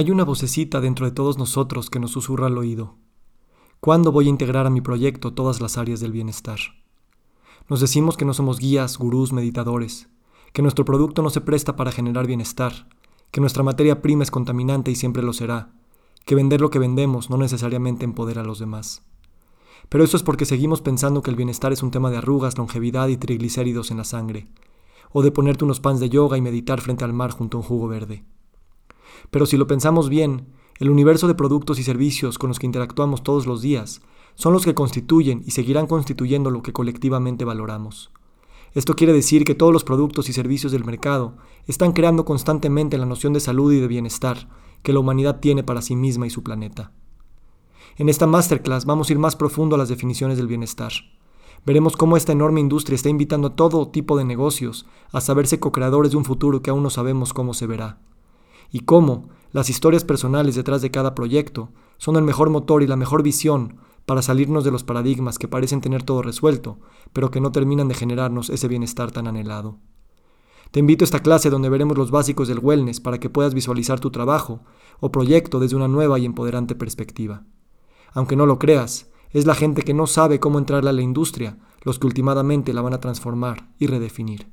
Hay una vocecita dentro de todos nosotros que nos susurra al oído. ¿Cuándo voy a integrar a mi proyecto todas las áreas del bienestar? Nos decimos que no somos guías, gurús, meditadores, que nuestro producto no se presta para generar bienestar, que nuestra materia prima es contaminante y siempre lo será, que vender lo que vendemos no necesariamente empodera a los demás. Pero eso es porque seguimos pensando que el bienestar es un tema de arrugas, longevidad y triglicéridos en la sangre, o de ponerte unos pants de yoga y meditar frente al mar junto a un jugo verde. Pero si lo pensamos bien, el universo de productos y servicios con los que interactuamos todos los días son los que constituyen y seguirán constituyendo lo que colectivamente valoramos. Esto quiere decir que todos los productos y servicios del mercado están creando constantemente la noción de salud y de bienestar que la humanidad tiene para sí misma y su planeta. En esta masterclass vamos a ir más profundo a las definiciones del bienestar. Veremos cómo esta enorme industria está invitando a todo tipo de negocios a saberse co-creadores de un futuro que aún no sabemos cómo se verá y cómo las historias personales detrás de cada proyecto son el mejor motor y la mejor visión para salirnos de los paradigmas que parecen tener todo resuelto, pero que no terminan de generarnos ese bienestar tan anhelado. Te invito a esta clase donde veremos los básicos del wellness para que puedas visualizar tu trabajo o proyecto desde una nueva y empoderante perspectiva. Aunque no lo creas, es la gente que no sabe cómo entrar a la industria los que últimamente la van a transformar y redefinir.